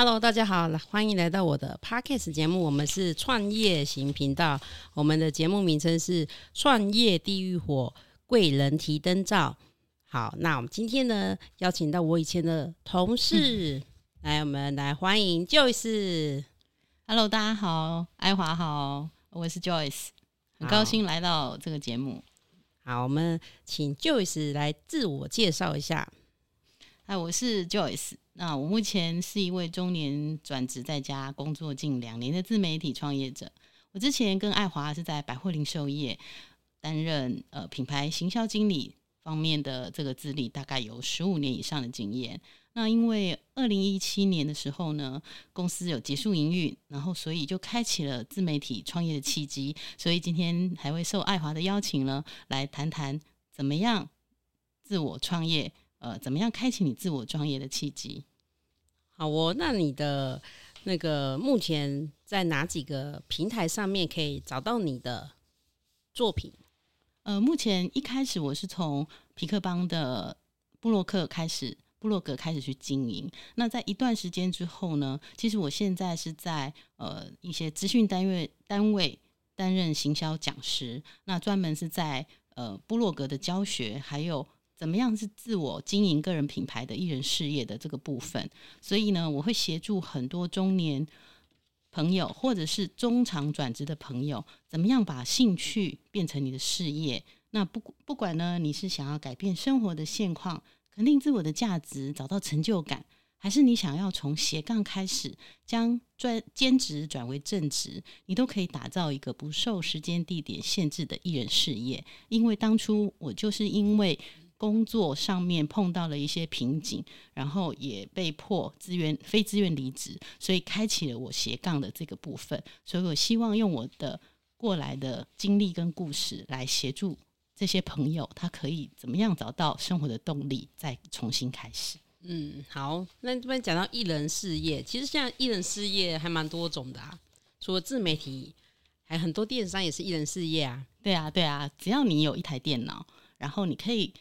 Hello，大家好，欢迎来到我的 Podcast 节目。我们是创业型频道，我们的节目名称是《创业地狱火贵人提灯照》。好，那我们今天呢，邀请到我以前的同事，来，我们来欢迎 Joyce。Hello，大家好，爱华好，我是 Joyce，很高兴来到这个节目。好，我们请 Joyce 来自我介绍一下。哎，我是 Joyce。那我目前是一位中年转职在家工作近两年的自媒体创业者。我之前跟爱华是在百货零售业担任呃品牌行销经理方面的这个资历，大概有十五年以上的经验。那因为二零一七年的时候呢，公司有结束营运，然后所以就开启了自媒体创业的契机。所以今天还会受爱华的邀请呢，来谈谈怎么样自我创业。呃，怎么样开启你自我创业的契机？好哦，那你的那个目前在哪几个平台上面可以找到你的作品？呃，目前一开始我是从皮克邦的布洛克开始，布洛格开始去经营。那在一段时间之后呢，其实我现在是在呃一些资讯单位单位担任行销讲师，那专门是在呃布洛格的教学还有。怎么样是自我经营个人品牌的艺人事业的这个部分？所以呢，我会协助很多中年朋友或者是中长转职的朋友，怎么样把兴趣变成你的事业？那不不管呢，你是想要改变生活的现况，肯定自我的价值，找到成就感，还是你想要从斜杠开始，将专兼职转为正职，你都可以打造一个不受时间地点限制的艺人事业。因为当初我就是因为。工作上面碰到了一些瓶颈，然后也被迫自愿非自愿离职，所以开启了我斜杠的这个部分。所以我希望用我的过来的经历跟故事来协助这些朋友，他可以怎么样找到生活的动力，再重新开始。嗯，好，那这边讲到艺人事业，其实现在艺人事业还蛮多种的啊，除了自媒体，还很多电商也是艺人事业啊。对啊，对啊，只要你有一台电脑，然后你可以。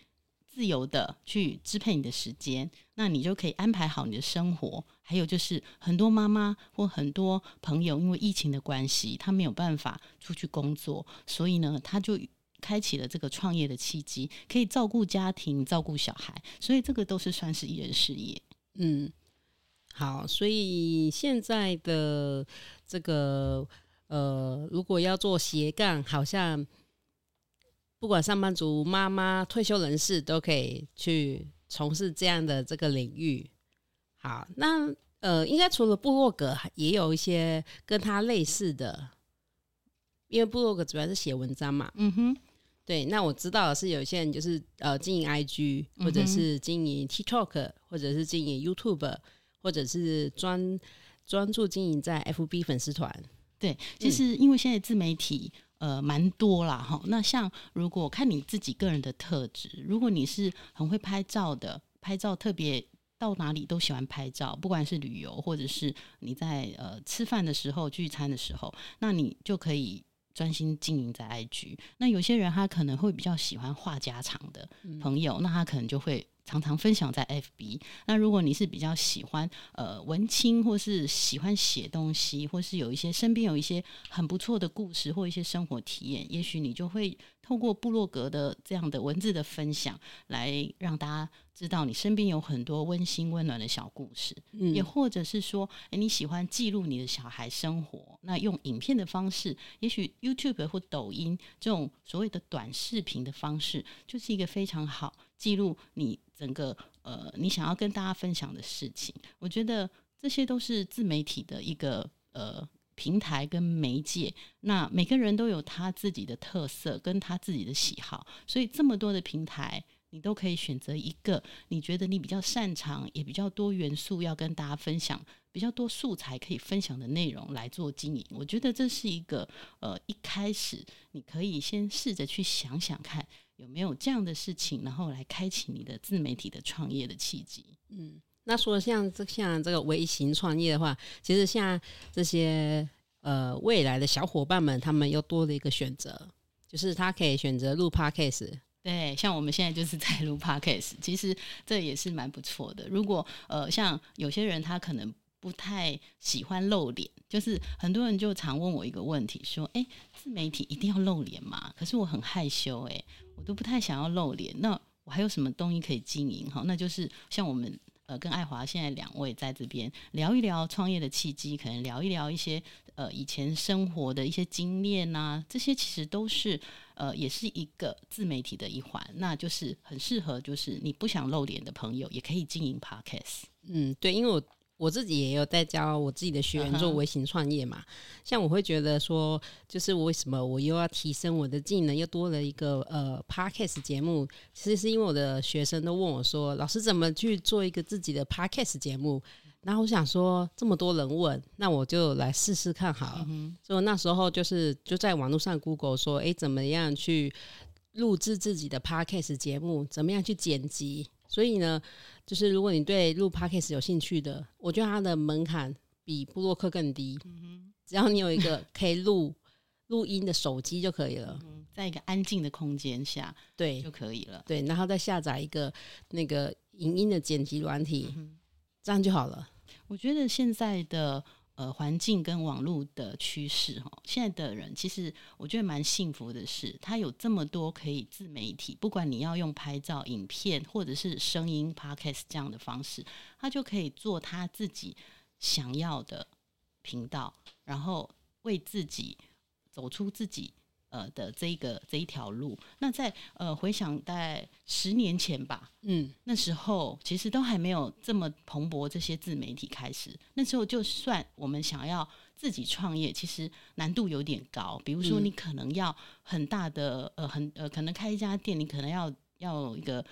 自由的去支配你的时间，那你就可以安排好你的生活。还有就是很多妈妈或很多朋友，因为疫情的关系，他没有办法出去工作，所以呢，他就开启了这个创业的契机，可以照顾家庭、照顾小孩，所以这个都是算是一人事业。嗯，好，所以现在的这个呃，如果要做斜杠，好像。不管上班族、妈妈、退休人士都可以去从事这样的这个领域。好，那呃，应该除了部落格，也有一些跟他类似的，因为部落格主要是写文章嘛。嗯哼，对。那我知道是有些人就是呃经营 IG，或者是经营 TikTok，或者是经营 YouTube，或者是专专注经营在 FB 粉丝团。对，其实因为现在自媒体。呃，蛮多啦哈。那像如果看你自己个人的特质，如果你是很会拍照的，拍照特别到哪里都喜欢拍照，不管是旅游或者是你在呃吃饭的时候、聚餐的时候，那你就可以专心经营在 IG。那有些人他可能会比较喜欢话家常的朋友，那他可能就会。常常分享在 FB。那如果你是比较喜欢呃文青，或是喜欢写东西，或是有一些身边有一些很不错的故事或一些生活体验，也许你就会透过部落格的这样的文字的分享，来让大家知道你身边有很多温馨温暖的小故事。嗯，也或者是说，诶，你喜欢记录你的小孩生活，那用影片的方式，也许 YouTube 或抖音这种所谓的短视频的方式，就是一个非常好记录你。整个呃，你想要跟大家分享的事情，我觉得这些都是自媒体的一个呃平台跟媒介。那每个人都有他自己的特色跟他自己的喜好，所以这么多的平台，你都可以选择一个你觉得你比较擅长，也比较多元素要跟大家分享，比较多素材可以分享的内容来做经营。我觉得这是一个呃，一开始你可以先试着去想想看。有没有这样的事情，然后来开启你的自媒体的创业的契机？嗯，那说像这像这个微型创业的话，其实像这些呃未来的小伙伴们，他们又多了一个选择，就是他可以选择录 podcast。对，像我们现在就是在录 podcast，其实这也是蛮不错的。如果呃像有些人他可能不太喜欢露脸，就是很多人就常问我一个问题，说：“哎，自媒体一定要露脸吗？”可是我很害羞，哎，我都不太想要露脸。那我还有什么东西可以经营？哈，那就是像我们呃跟爱华现在两位在这边聊一聊创业的契机，可能聊一聊一些呃以前生活的一些经验呐，这些其实都是呃也是一个自媒体的一环，那就是很适合就是你不想露脸的朋友也可以经营 podcast。嗯，对，因为我。我自己也有在教我自己的学员做微型创业嘛，像我会觉得说，就是为什么我又要提升我的技能，又多了一个呃 podcast 节目，其实是因为我的学生都问我说，老师怎么去做一个自己的 podcast 节目？然后我想说，这么多人问，那我就来试试看好了。所以那时候就是就在网络上 Google 说，哎，怎么样去录制自己的 podcast 节目？怎么样去剪辑？所以呢，就是如果你对录 podcast 有兴趣的，我觉得它的门槛比布洛克更低。嗯只要你有一个可以录录音的手机就可以了，在一个安静的空间下，对就可以了。对，然后再下载一个那个影音的剪辑软体，这样就好了。我觉得现在的。呃，环境跟网络的趋势哈，现在的人其实我觉得蛮幸福的是，他有这么多可以自媒体，不管你要用拍照、影片或者是声音 podcast 这样的方式，他就可以做他自己想要的频道，然后为自己走出自己。呃的这一个这一条路，那在呃回想在十年前吧，嗯，那时候其实都还没有这么蓬勃这些自媒体开始。那时候就算我们想要自己创业，其实难度有点高。比如说，你可能要很大的呃很呃，可能开一家店，你可能要要一个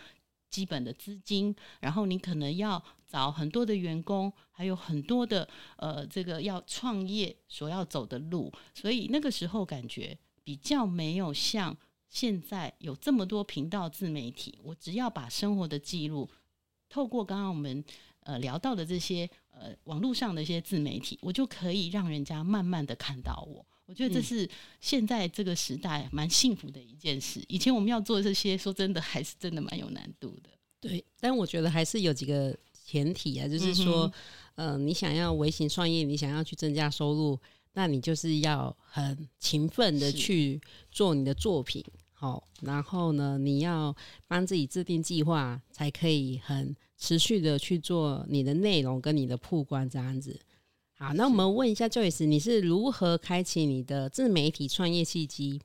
基本的资金，然后你可能要找很多的员工，还有很多的呃这个要创业所要走的路。所以那个时候感觉。比较没有像现在有这么多频道自媒体，我只要把生活的记录透过刚刚我们呃聊到的这些呃网络上的一些自媒体，我就可以让人家慢慢的看到我。我觉得这是现在这个时代蛮幸福的一件事。以前我们要做这些，说真的还是真的蛮有难度的。对，但我觉得还是有几个前提啊，就是说，嗯，你想要微型创业，你想要去增加收入。那你就是要很勤奋的去做你的作品，好，然后呢，你要帮自己制定计划，才可以很持续的去做你的内容跟你的曝光这样子。好，那我们问一下 Joyce，你是如何开启你的自媒体创业契机？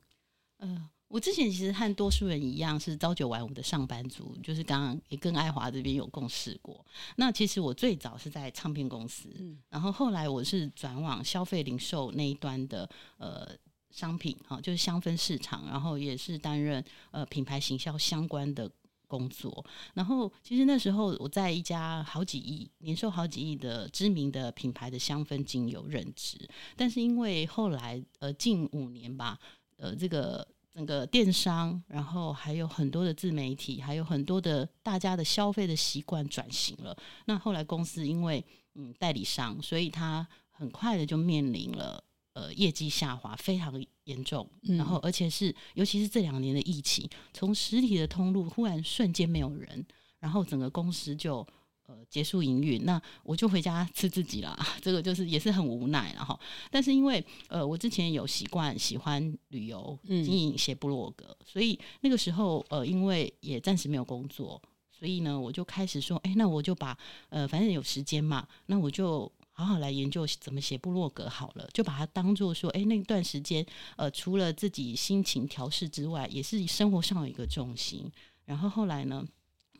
嗯。我之前其实和多数人一样是朝九晚五的上班族，就是刚刚也跟爱华这边有共事过。那其实我最早是在唱片公司，然后后来我是转往消费零售那一端的呃商品哈，就是香氛市场，然后也是担任呃品牌行销相关的工作。然后其实那时候我在一家好几亿年收好几亿的知名的品牌的香氛精油任职，但是因为后来呃近五年吧，呃这个。整个电商，然后还有很多的自媒体，还有很多的大家的消费的习惯转型了。那后来公司因为嗯代理商，所以他很快的就面临了呃业绩下滑非常严重。然后而且是尤其是这两年的疫情，从实体的通路忽然瞬间没有人，然后整个公司就。呃，结束营运，那我就回家吃自己了。这个就是也是很无奈了哈。但是因为呃，我之前有习惯喜欢旅游，经营写部落格，所以那个时候呃，因为也暂时没有工作，所以呢，我就开始说，哎，那我就把呃，反正有时间嘛，那我就好好来研究怎么写部落格好了，就把它当做说，哎，那段时间呃，除了自己心情调试之外，也是生活上有一个重心。然后后来呢，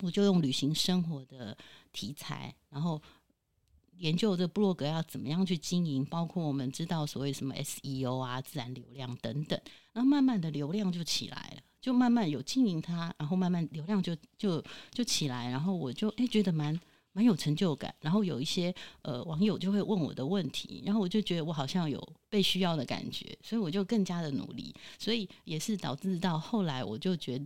我就用旅行生活的。题材，然后研究这部落格要怎么样去经营，包括我们知道所谓什么 SEO 啊、自然流量等等，然后慢慢的流量就起来了，就慢慢有经营它，然后慢慢流量就就就起来，然后我就哎觉得蛮蛮有成就感，然后有一些呃网友就会问我的问题，然后我就觉得我好像有被需要的感觉，所以我就更加的努力，所以也是导致到后来我就觉。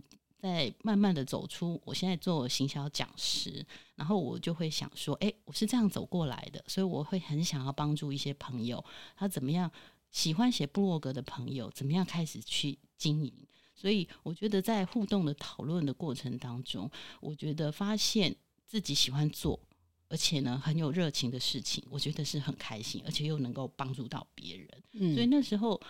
在慢慢的走出，我现在做行销讲师，然后我就会想说，哎，我是这样走过来的，所以我会很想要帮助一些朋友，他怎么样喜欢写部落格的朋友，怎么样开始去经营。所以我觉得在互动的讨论的过程当中，我觉得发现自己喜欢做，而且呢很有热情的事情，我觉得是很开心，而且又能够帮助到别人。嗯，所以那时候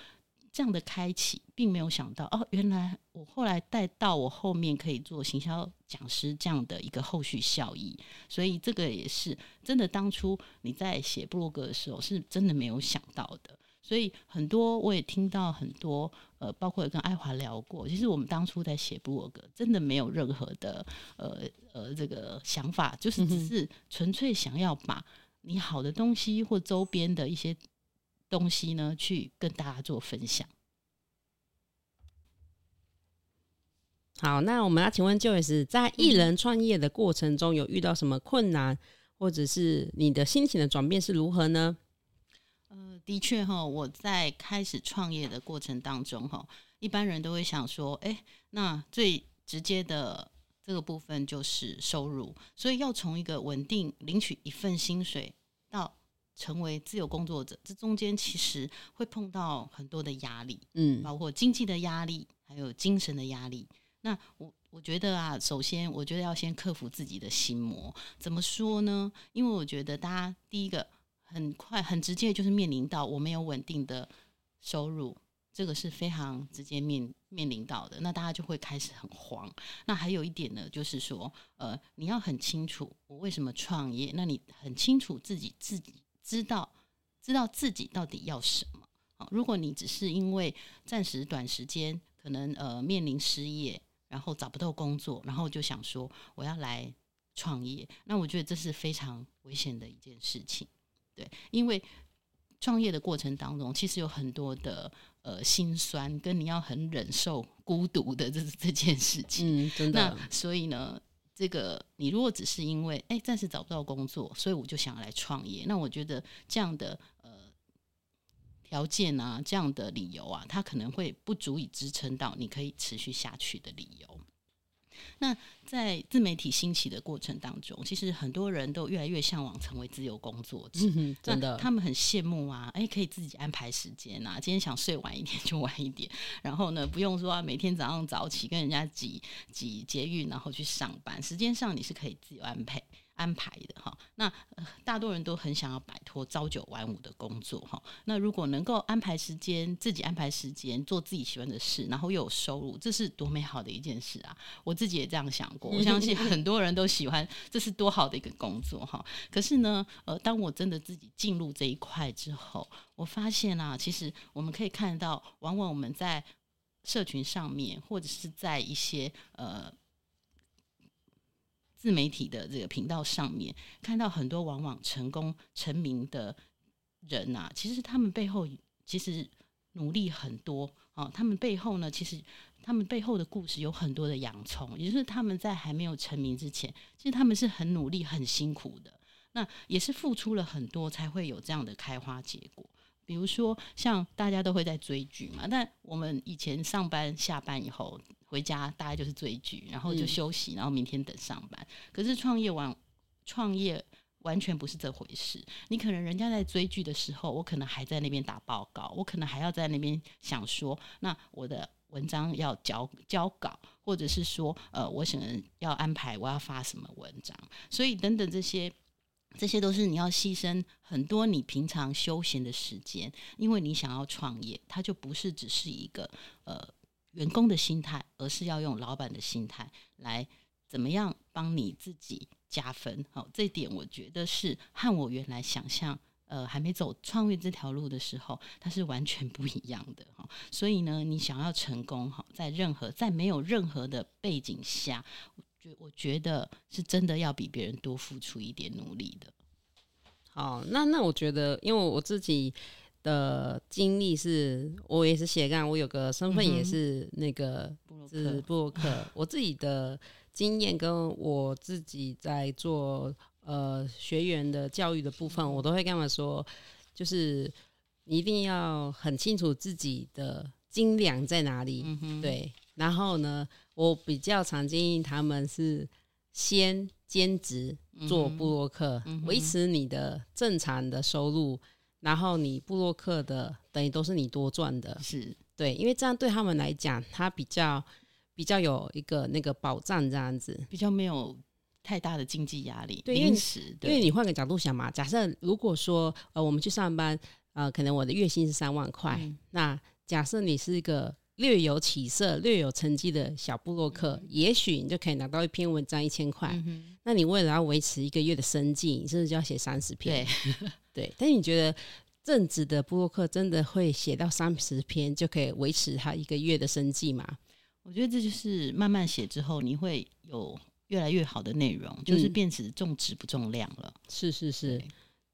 这样的开启，并没有想到哦，原来我后来带到我后面可以做行销讲师这样的一个后续效益。所以这个也是真的，当初你在写布洛格的时候，是真的没有想到的。所以很多我也听到很多，呃，包括跟爱华聊过，其实我们当初在写布洛格，真的没有任何的呃呃这个想法，就是只是纯粹想要把你好的东西或周边的一些东西呢，去跟大家做分享。好，那我们要请问 Joyce，在艺人创业的过程中，有遇到什么困难，或者是你的心情的转变是如何呢？呃，的确哈，我在开始创业的过程当中哈，一般人都会想说，哎，那最直接的这个部分就是收入，所以要从一个稳定领取一份薪水到成为自由工作者，这中间其实会碰到很多的压力，嗯包括经济的压力，还有精神的压力。那我我觉得啊，首先我觉得要先克服自己的心魔。怎么说呢？因为我觉得大家第一个很快很直接就是面临到我没有稳定的收入，这个是非常直接面面临到的。那大家就会开始很慌。那还有一点呢，就是说，呃，你要很清楚我为什么创业，那你很清楚自己自己知道知道自己到底要什么。好，如果你只是因为暂时短时间可能呃面临失业，然后找不到工作，然后就想说我要来创业，那我觉得这是非常危险的一件事情。对，因为创业的过程当中，其实有很多的呃心酸，跟你要很忍受孤独的这这件事情。嗯，真的，那所以呢，这个你如果只是因为哎暂时找不到工作，所以我就想要来创业，那我觉得这样的呃条件啊，这样的理由啊，它可能会不足以支撑到你可以持续下去的理由。那在自媒体兴起的过程当中，其实很多人都越来越向往成为自由工作者。嗯真的，他们很羡慕啊，哎，可以自己安排时间啊，今天想睡晚一点就晚一点，然后呢，不用说、啊、每天早上早起跟人家挤挤捷运，然后去上班，时间上你是可以自由安排安排的哈。那、呃、大多人都很想要摆脱朝九晚五的工作哈。那如果能够安排时间，自己安排时间做自己喜欢的事，然后又有收入，这是多美好的一件事啊！我自己也这样想过，我相信很多人都喜欢，这是多好的一个工作哈。可是呢，呃，当我真的自己进入这一块之后，我发现啊，其实我们可以看到，往往我们在社群上面，或者是在一些呃自媒体的这个频道上面，看到很多往往成功成名的人啊，其实他们背后其实努力很多啊，他们背后呢，其实他们背后的故事有很多的洋葱，也就是他们在还没有成名之前，其实他们是很努力、很辛苦的。那也是付出了很多，才会有这样的开花结果。比如说，像大家都会在追剧嘛，但我们以前上班下班以后回家，大概就是追剧，然后就休息，然后明天等上班。可是创业完，创业完全不是这回事。你可能人家在追剧的时候，我可能还在那边打报告，我可能还要在那边想说，那我的文章要交交稿，或者是说，呃，我想要安排我要发什么文章，所以等等这些。这些都是你要牺牲很多你平常休闲的时间，因为你想要创业，它就不是只是一个呃员工的心态，而是要用老板的心态来怎么样帮你自己加分。好，这点我觉得是和我原来想象呃还没走创业这条路的时候，它是完全不一样的哈。所以呢，你想要成功哈，在任何在没有任何的背景下。我觉得是真的要比别人多付出一点努力的。好，那那我觉得，因为我自己的经历是，我也是斜杠，我有个身份也是那个是布洛克。我自己的经验跟我自己在做呃学员的教育的部分，我都会跟他们说，就是你一定要很清楚自己的斤两在哪里，对。然后呢，我比较常建议他们是先兼职做布洛克，维持你的正常的收入，然后你布洛克的等于都是你多赚的，是。对，因为这样对他们来讲，他比较比较有一个那个保障，这样子。比较没有太大的经济压力，对因为因为你换个角度想嘛，假设如果说呃我们去上班，呃可能我的月薪是三万块，嗯。那假设你是一个略有起色、略有成绩的小部落客，也许你就可以拿到一篇文章一千块。嗯那你为了要维持一个月的生计，你是不是就要写三十篇？对，对，但是你觉得正直的布洛克真的会写到三十篇就可以维持他一个月的生计吗？我觉得这就是慢慢写之后，你会有越来越好的内容，就是嗯变成重质不重量了。是是是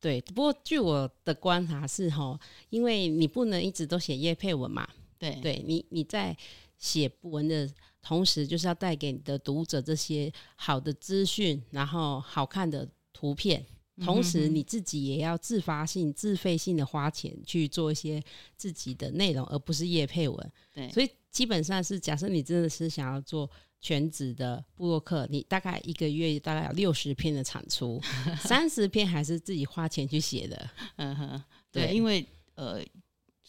对，对。不过据我的观察是哈，因为你不能一直都写叶配文嘛，对对你你在写文的同时，就是要带给你的读者这些好的资讯，然后好看的图片。同时，你自己也要自发性、自费性的花钱去做一些自己的内容，而不是叶配文。对所以基本上是，假设你真的是想要做全职的布洛克，你大概一个月大概有六十篇的产出，三十篇还是自己花钱去写的。嗯哼，对对，因为呃，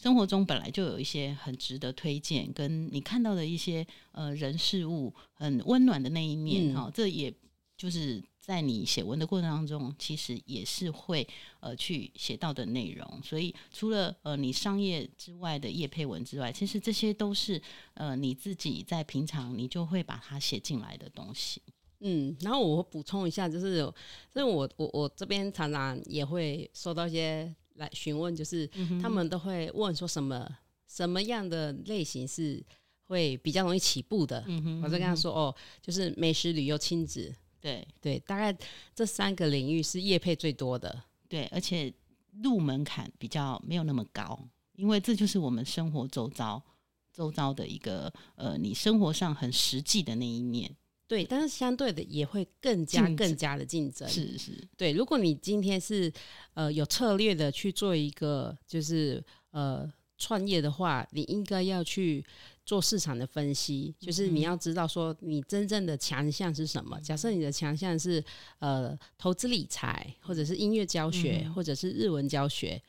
生活中本来就有一些很值得推荐，跟你看到的一些呃人事物很温暖的那一面嗯哈、这也就是在你写文的过程当中，其实也是会呃去写到的内容。所以除了呃你商业之外的业配文之外，其实这些都是呃你自己在平常你就会把它写进来的东西。嗯，然后我补充一下，就是有，因为我我我这边常常也会收到一些来询问，就是他们都会问说什么什么样的类型是会比较容易起步的，我就跟他说哦，就是美食、旅游、亲子，对。对，大概这三个领域是业配最多的。对，而且入门槛比较没有那么高，因为这就是我们生活周遭周遭的一个呃，你生活上很实际的那一面。对，但是相对的也会更加更加的竞争。是是，对，如果你今天是呃有策略的去做一个就是呃创业的话，你应该要去做市场的分析，就是你要知道说你真正的强项是什么。假设你的强项是呃投资理财，或者是音乐教学，或者是日文教学。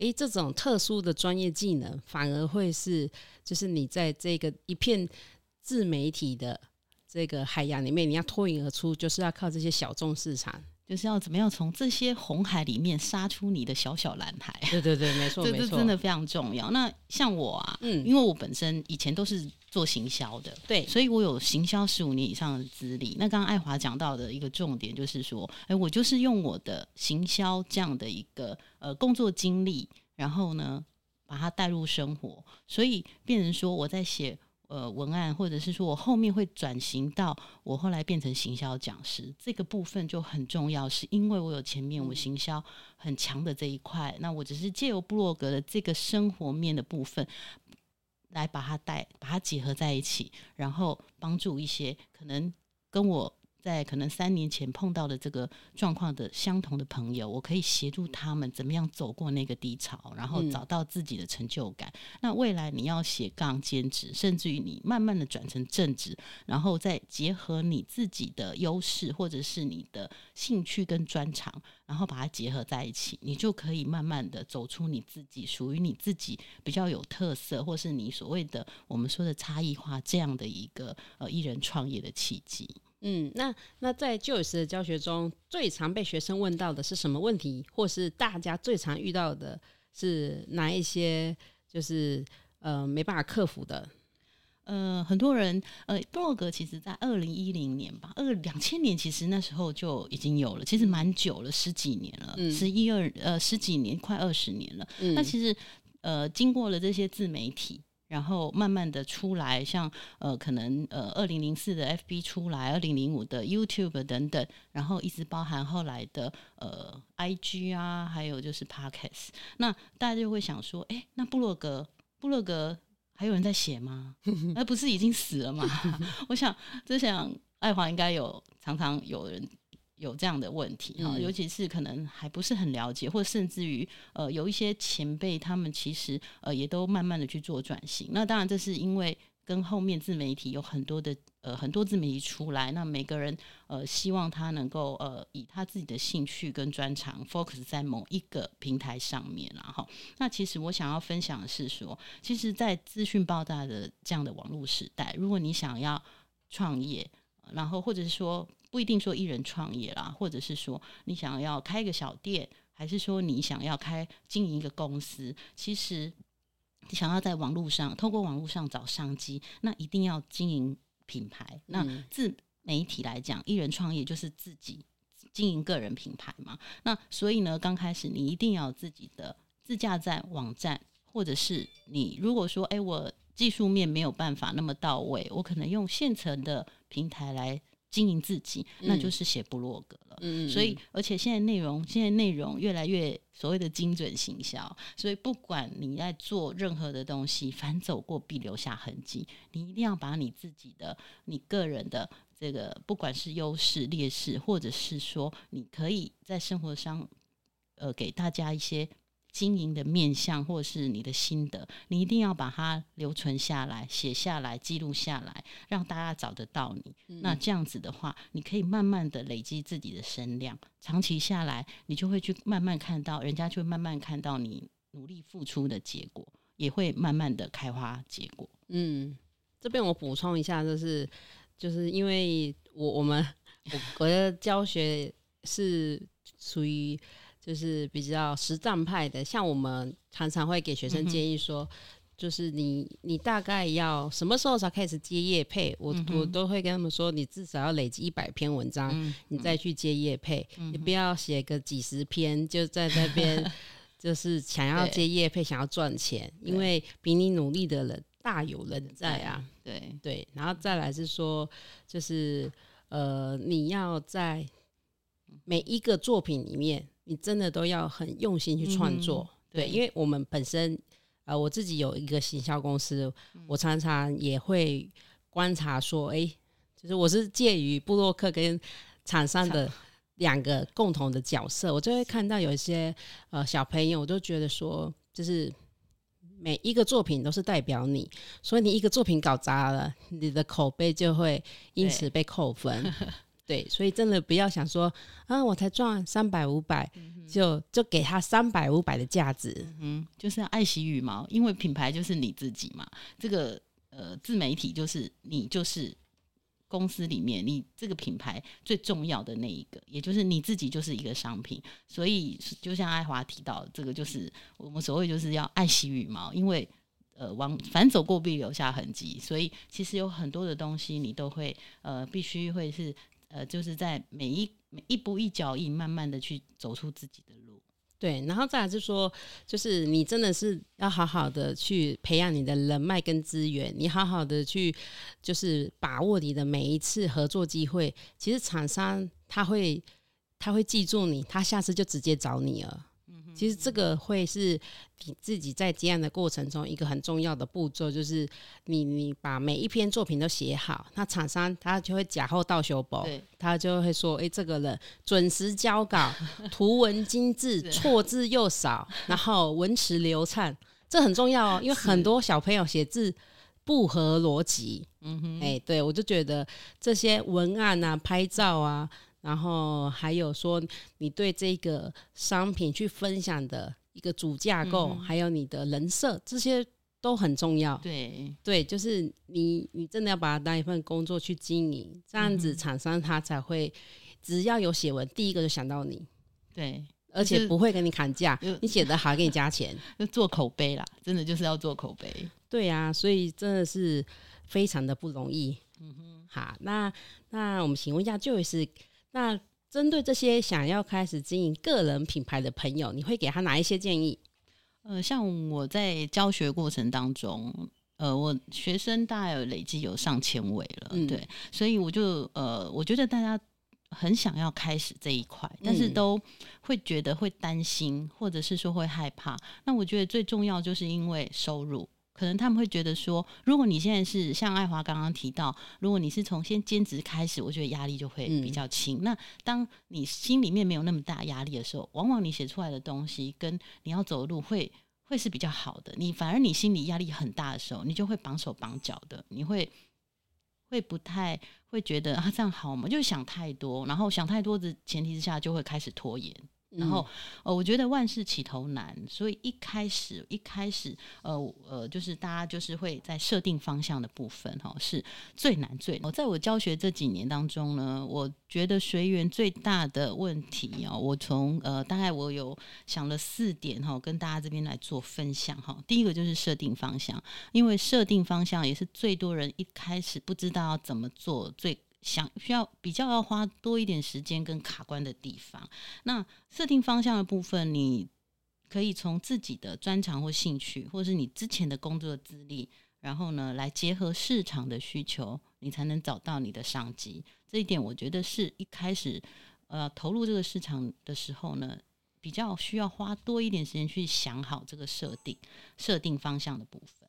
诶，这种特殊的专业技能，反而会是就是你在这个一片自媒体的这个海洋里面，你要脱颖而出，就是要靠这些小众市场。就是要怎么样从这些红海里面杀出你的小小蓝海。对对对，没错 这没错，这真的非常重要。那像我啊，嗯因为我本身以前都是做行销的，对所以我有行销十五年以上的资历。那刚刚爱华讲到的一个重点就是说，哎，我就是用我的行销这样的一个呃工作经历，然后呢把它带入生活，所以变成说我在写。呃，文案或者是说我后面会转型到我后来变成行销讲师，这个部分就很重要，是因为我有前面我行销很强的这一块，那我只是借由部落格的这个生活面的部分，来把它带把它结合在一起，然后帮助一些可能跟我在可能三年前碰到的这个状况的相同的朋友，我可以协助他们怎么样走过那个低潮，然后嗯找到自己的成就感。那未来你要斜杠兼职，甚至于你慢慢的转成正职，然后再结合你自己的优势或者是你的兴趣跟专长，然后把它结合在一起，你就可以慢慢的走出你自己属于你自己比较有特色，或是你所谓的我们说的差异化这样的一个呃艺人创业的契机。嗯，那那在就有时的教学中，最常被学生问到的是什么问题，或是大家最常遇到的是哪一些，就是呃没办法克服的？呃，很多人呃，布洛格其实在二零一零年吧，二两千年其实那时候就已经有了，其实蛮久了，十几年了，嗯十一二呃十几年，快二十年了。嗯那其实呃，经过了这些自媒体，然后慢慢的出来，像呃，可能呃，二零零四的 FB 出来，二零零五的 YouTube 等等，然后一直包含后来的呃 IG 啊，还有就是 Podcast，那大家就会想说，哎，那布洛格，布洛格还有人在写吗？那不是已经死了吗？我想，就想爱华应该有常常有人有这样的问题哈，嗯尤其是可能还不是很了解，或甚至于呃有一些前辈他们其实呃也都慢慢的去做转型。那当然这是因为跟后面自媒体有很多的呃很多自媒体出来，那每个人呃希望他能够呃以他自己的兴趣跟专长 focus 在某一个平台上面然后那其实我想要分享的是说，其实，在资讯爆炸的这样的网络时代，如果你想要创业，然后或者是说不一定说一人创业啦，或者是说你想要开一个小店，还是说你想要开经营一个公司，其实你想要在网络上透过网络上找商机，那一定要经营品牌。那自媒体来讲，一人创业就是自己经营个人品牌嘛。那所以呢，刚开始你一定要自己的自驾站网站，或者是你如果说，哎，我技术面没有办法那么到位，我可能用现成的平台来。经营自己，那就是写部落格了。嗯所以，而且现在内容，现在内容越来越所谓的精准行销。所以，不管你在做任何的东西，凡走过必留下痕迹。你一定要把你自己的、你个人的这个，不管是优势、劣势，或者是说你可以在生活上，呃，给大家一些。经营的面向，或者是你的心得，你一定要把它留存下来、写下来、记录下来，让大家找得到你。那这样子的话，你可以慢慢的累积自己的声量，长期下来，你就会去慢慢看到，人家就会慢慢看到你努力付出的结果，也会慢慢的开花结果。嗯，这边我补充一下，就是就是因为我我们我我的教学是属于。就是比较实战派的，像我们常常会给学生建议说，就是你你大概要什么时候才开始接业配？我我都会跟他们说，你至少要累积一百篇文章，你再去接业配，你不要写个几十篇就在那边，就是想要接业配，想要赚钱，因为比你努力的人大有人在啊。对对，然后再来是说，就是呃，你要在每一个作品里面。你真的都要很用心去创作，对，因为我们本身，呃，我自己有一个行销公司，我常常也会观察说，哎，就是我是介于布洛克跟厂商的两个共同的角色，我就会看到有一些呃小朋友，我都觉得说，就是每一个作品都是代表你，所以你一个作品搞砸了，你的口碑就会因此被扣分。对，所以真的不要想说啊，我才赚三百五百，就就给他三百五百的价值，嗯，就是要爱惜羽毛，因为品牌就是你自己嘛。这个呃，自媒体就是你，就是公司里面你这个品牌最重要的那一个，也就是你自己就是一个商品。所以就像爱华提到，这个就是我们所谓就是要爱惜羽毛，因为呃，往反走过必留下痕迹。所以其实有很多的东西你都会呃，必须会是。呃，就是在每一每一步一脚印，慢慢的去走出自己的路。对，然后再来就说，就是你真的是要好好的去培养你的人脉跟资源，你好好的去就是把握你的每一次合作机会。其实厂商他会他会记住你，他下次就直接找你了。其实这个会是你自己在接案的过程中一个很重要的步骤，就是你你把每一篇作品都写好，那厂商他就会假后到修补，他就会说：“哎，这个人准时交稿，图文精致，错字又少，然后文词流畅，这很重要哦，因为很多小朋友写字不合逻辑。”嗯哼，哎，对我就觉得这些文案啊、拍照啊。然后还有说，你对这个商品去分享的一个主架构，还有你的人设，这些都很重要。对对，就是你你真的要把它当一份工作去经营，这样子厂商他才会只要有写文，第一个就想到你。对，而且不会跟你砍价，你写的好给你加钱，就做口碑啦，真的就是要做口碑。对呀，所以真的是非常的不容易。嗯哼，好，那那我们请问一下，就是。那针对这些想要开始经营个人品牌的朋友，你会给他哪一些建议？呃，像我在教学过程当中，呃，我学生大概有累计有上千位了，对，所以我就呃，我觉得大家很想要开始这一块，但是都会觉得会担心，或者是说会害怕。那我觉得最重要就是因为收入。可能他们会觉得说，如果你现在是像爱华刚刚提到，如果你是从先兼职开始，我觉得压力就会比较轻。那当你心里面没有那么大压力的时候，往往你写出来的东西跟你要走的路会会是比较好的。你反而你心里压力很大的时候，你就会绑手绑脚的，你会会不太会觉得啊这样好吗？就想太多，然后想太多的前提之下，就会开始拖延。然后，呃，我觉得万事起头难，所以一开始一开始，呃呃，就是大家就是会在设定方向的部分，哈，是最难最。难在我教学这几年当中呢，我觉得学员最大的问题哦，我从呃大概我有想了四点哈，跟大家这边来做分享哈。第一个就是设定方向，因为设定方向也是最多人一开始不知道要怎么做最。想需要比较要花多一点时间跟卡关的地方，那设定方向的部分，你可以从自己的专长或兴趣，或是你之前的工作资历，然后呢来结合市场的需求，你才能找到你的商机。这一点我觉得是一开始呃投入这个市场的时候呢，比较需要花多一点时间去想好这个设定设定方向的部分。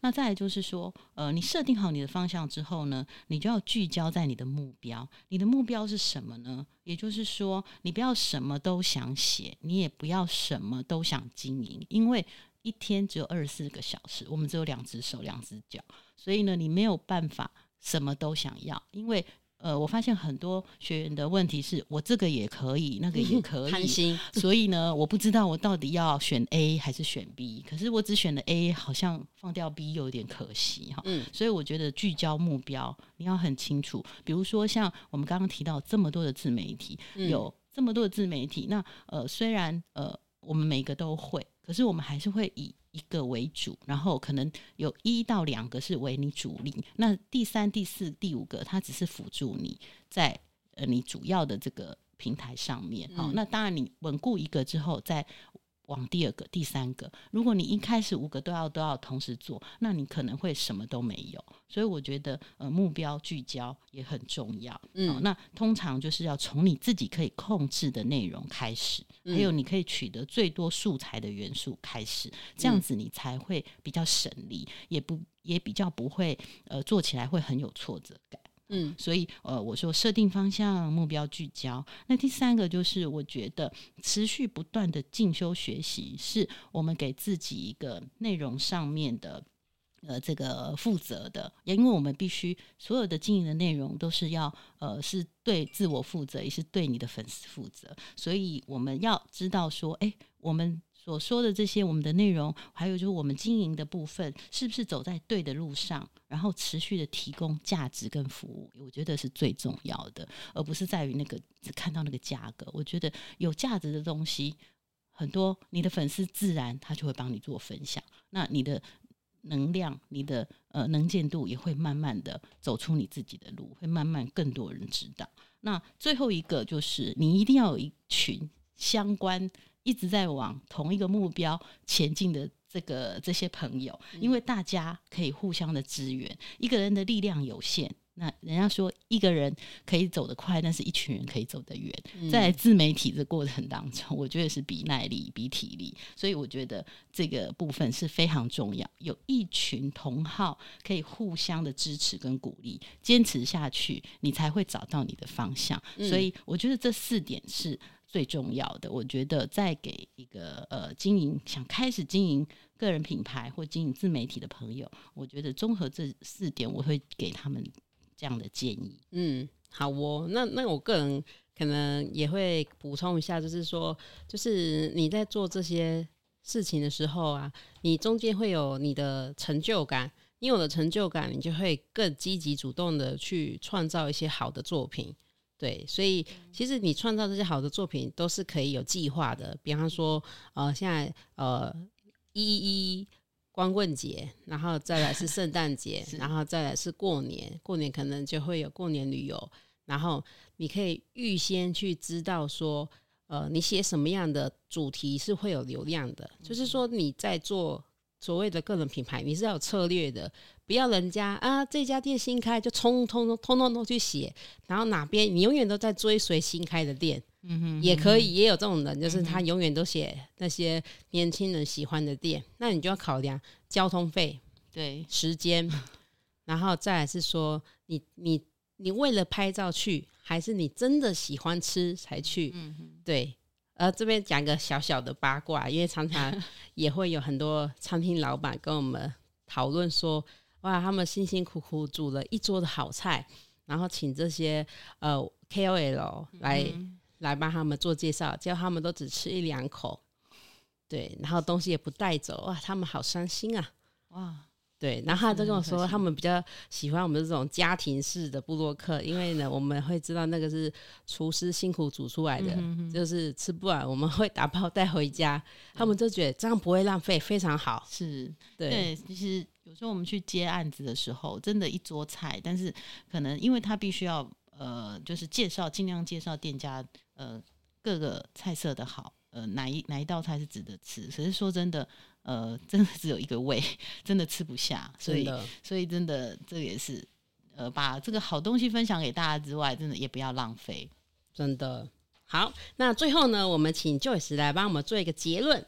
那再来就是说，呃，你设定好你的方向之后呢，你就要聚焦在你的目标。你的目标是什么呢？也就是说，你不要什么都想写，你也不要什么都想经营，因为一天只有二十四个小时，我们只有两只手、两只脚，所以呢，你没有办法什么都想要，因为。呃，我发现很多学员的问题是我这个也可以，那个也可以，贪心。所以呢，我不知道我到底要选 A 还是选 B。可是我只选了 A，好像放掉 B 有点可惜哈。嗯。所以我觉得聚焦目标，你要很清楚。比如说像我们刚刚提到这么多的自媒体，有这么多的自媒体，那呃，虽然呃，我们每个都会，可是我们还是会以。一个为主，然后可能有一到两个是为你主力，那第三、第四、第五个，它只是辅助你在呃你主要的这个平台上面。好，那当然你稳固一个之后，再。往第二个、第三个，如果你一开始五个都要都要同时做，那你可能会什么都没有。所以我觉得，呃，目标聚焦也很重要。嗯，那通常就是要从你自己可以控制的内容开始，还有你可以取得最多素材的元素开始，这样子你才会比较省力，也不也比较不会呃做起来会很有挫折感。嗯，所以呃，我说设定方向，目标聚焦。那第三个就是，我觉得持续不断的进修学习，是我们给自己一个内容上面的呃这个负责的。也因为我们必须所有的经营的内容都是要呃是对自我负责，也是对你的粉丝负责。所以我们要知道说，哎，我们。所说的这些，我们的内容，还有就是我们经营的部分，是不是走在对的路上？然后持续的提供价值跟服务，我觉得是最重要的，而不是在于那个只看到那个价格。我觉得有价值的东西，很多你的粉丝自然他就会帮你做分享，那你的能量、你的呃能见度也会慢慢的走出你自己的路，会慢慢更多人知道。那最后一个就是，你一定要有一群相关。一直在往同一个目标前进的这个这些朋友，因为大家可以互相的支援。一个人的力量有限，那人家说一个人可以走得快，但是一群人可以走得远。在自媒体的过程当中，我觉得是比耐力、比体力，所以我觉得这个部分是非常重要。有一群同好可以互相的支持跟鼓励，坚持下去，你才会找到你的方向。所以我觉得这四点是。最重要的，我觉得再给一个呃经营想开始经营个人品牌或经营自媒体的朋友，我觉得综合这四点，我会给他们这样的建议。嗯，好哦，那那我个人可能也会补充一下，就是说，就是你在做这些事情的时候啊，你中间会有你的成就感，你有了成就感，你就会更积极主动的去创造一些好的作品。对，所以其实你创造这些好的作品都是可以有计划的。比方说，呃，现在呃一一光棍节，然后再来是圣诞节，然后再来是过年，过年可能就会有过年旅游。然后你可以预先去知道说，呃，你写什么样的主题是会有流量的。就是说你在做所谓的个人品牌，你是要有策略的。不要人家啊，这家店新开就冲通通通通通去写，然后哪边你永远都在追随新开的店，嗯哼，也可以，也有这种人，就是他永远都写那些年轻人喜欢的店，那你就要考量交通费，对，时间，然后再来是说，你你你为了拍照去，还是你真的喜欢吃才去？嗯哼，对，呃，这边讲个小小的八卦，因为常常 也会有很多餐厅老板跟我们讨论说。哇，他们辛辛苦苦煮了一桌的好菜，然后请这些呃 KOL 来来帮他们做介绍，结果他们都只吃一两口，对，然后东西也不带走，哇，他们好伤心啊！哇，对，然后他就跟我说，他们比较喜欢我们这种家庭式的布洛克，因为呢，我们会知道那个是厨师辛苦煮出来的，就是吃不完，我们会打包带回家，他们就觉得这样不会浪费，非常好。是对，对，其实有时候我们去接案子的时候，真的一桌菜，但是可能因为他必须要呃，就是介绍尽量介绍店家呃各个菜色的好，呃哪一哪一道菜是值得吃。可是说真的，呃，真的只有一个胃，真的吃不下，所以，所以真的这也是呃把这个好东西分享给大家之外，真的也不要浪费。真的好。那最后呢，我们请 Joyce 来帮我们做一个结论。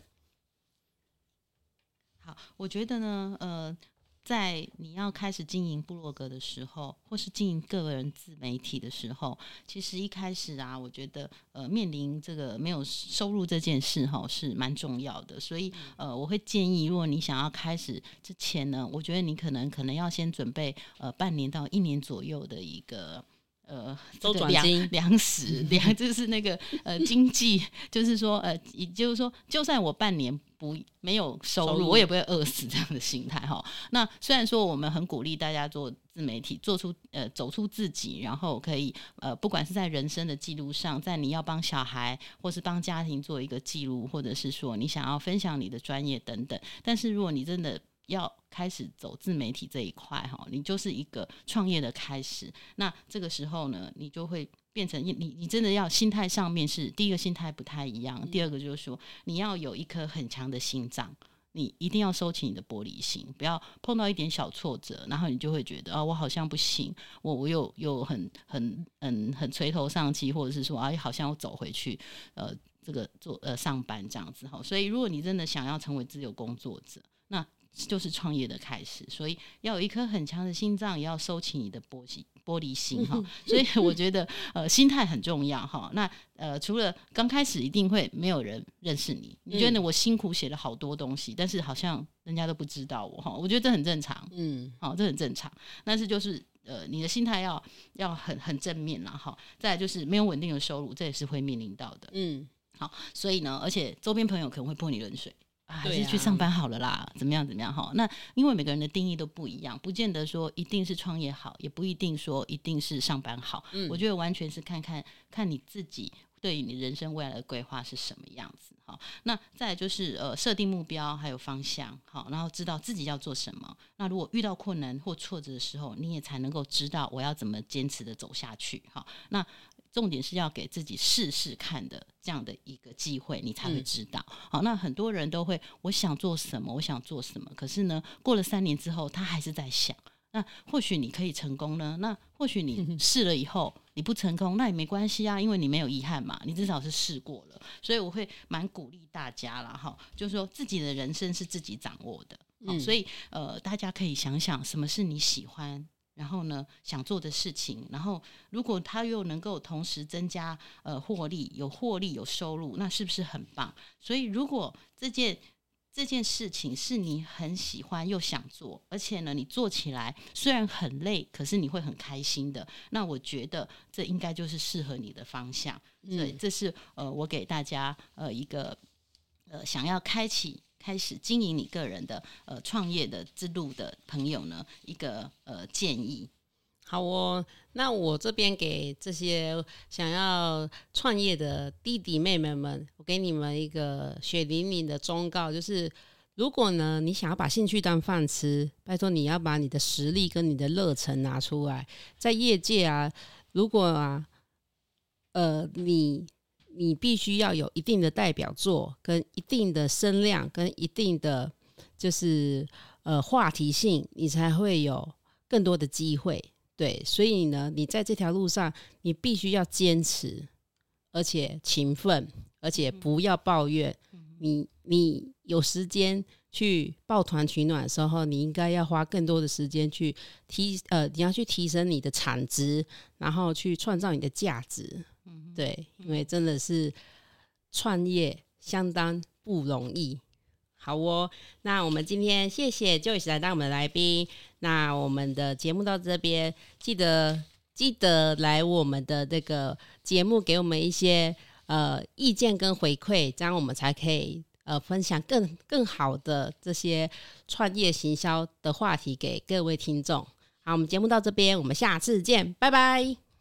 好，我觉得呢，呃，在你要开始经营部落格的时候，或是经营个人自媒体的时候，其实一开始啊，我觉得呃，面临这个没有收入这件事哈，是蛮重要的。所以呃，我会建议，如果你想要开始之前呢，我觉得你可能可能要先准备呃半年到一年左右的一个。呃，周转金粮食粮 就是那个呃经济，就是说呃，也就是说，就算我半年不没有收入，收入我也不会饿死这样的心态哈。那虽然说我们很鼓励大家做自媒体，做出呃走出自己，然后可以呃不管是在人生的记录上，在你要帮小孩或是帮家庭做一个记录，或者是说你想要分享你的专业等等，但是如果你真的要开始走自媒体这一块哈，你就是一个创业的开始。那这个时候呢，你就会变成你你你真的要心态上面是第一个心态不太一样，第二个就是说你要有一颗很强的心脏。你一定要收起你的玻璃心，不要碰到一点小挫折，然后你就会觉得啊，我好像不行，我我又又很很很很垂头丧气，或者是说啊，好像要走回去，呃，这个做呃上班这样子哈。所以，如果你真的想要成为自由工作者，那就是创业的开始，所以要有一颗很强的心脏，也要收起你的玻璃玻璃心哈。所以我觉得呃心态很重要哈。那呃除了刚开始一定会没有人认识你，你觉得我辛苦写了好多东西，但是好像人家都不知道我哈。我觉得这很正常，嗯，好，这很正常。但是就是呃你的心态要要很很正面啦哈。再来就是没有稳定的收入，这也是会面临到的。嗯，好所以呢，而且周边朋友可能会泼你冷水。啊还是去上班好了啦，怎么样怎么样哈？那因为每个人的定义都不一样，不见得说一定是创业好，也不一定说一定是上班好。嗯我觉得完全是看看看你自己对于你人生未来的规划是什么样子哈。那再来就是呃设定目标还有方向好，然后知道自己要做什么。那如果遇到困难或挫折的时候，你也才能够知道我要怎么坚持的走下去哈。那重点是要给自己试试看的这样的一个机会，你才会嗯知道。好，那很多人都会我想做什么，我想做什么，可是呢，过了三年之后，他还是在想。那或许你可以成功呢，那或许你试了以后你不成功，那也没关系啊，因为你没有遗憾嘛，你至少是试过了。所以我会蛮鼓励大家啦，哈，就是说自己的人生是自己掌握的，好嗯所以呃，大家可以想想什么是你喜欢。然后呢，想做的事情，然后如果他又能够同时增加呃获利，有获利有收入，那是不是很棒？所以如果这件这件事情是你很喜欢又想做，而且呢你做起来虽然很累，可是你会很开心的，那我觉得这应该就是适合你的方向。所以这是呃我给大家呃一个呃想要开启。开始经营你个人的呃创业的之路的朋友呢，一个呃建议，好哦。那我这边给这些想要创业的弟弟妹妹们，我给你们一个血淋淋的忠告，就是如果呢你想要把兴趣当饭吃，拜托你要把你的实力跟你的热忱拿出来。在业界啊，如果啊，呃，你你必须要有一定的代表作，跟一定的声量，跟一定的就是呃话题性，你才会有更多的机会。对，所以呢，你在这条路上，你必须要坚持，而且勤奋，而且不要抱怨。你你有时间去抱团取暖的时候，你应该要花更多的时间去提呃，你要去提升你的产值，然后去创造你的价值。对，因为真的是创业相当不容易。好哦，那我们今天谢谢 Joyce 来当我们的来宾。那我们的节目到这边，记得记得来我们的这个节目，给我们一些呃意见跟回馈，这样我们才可以呃分享更更好的这些创业行销的话题给各位听众。好，我们节目到这边，我们下次见，拜拜。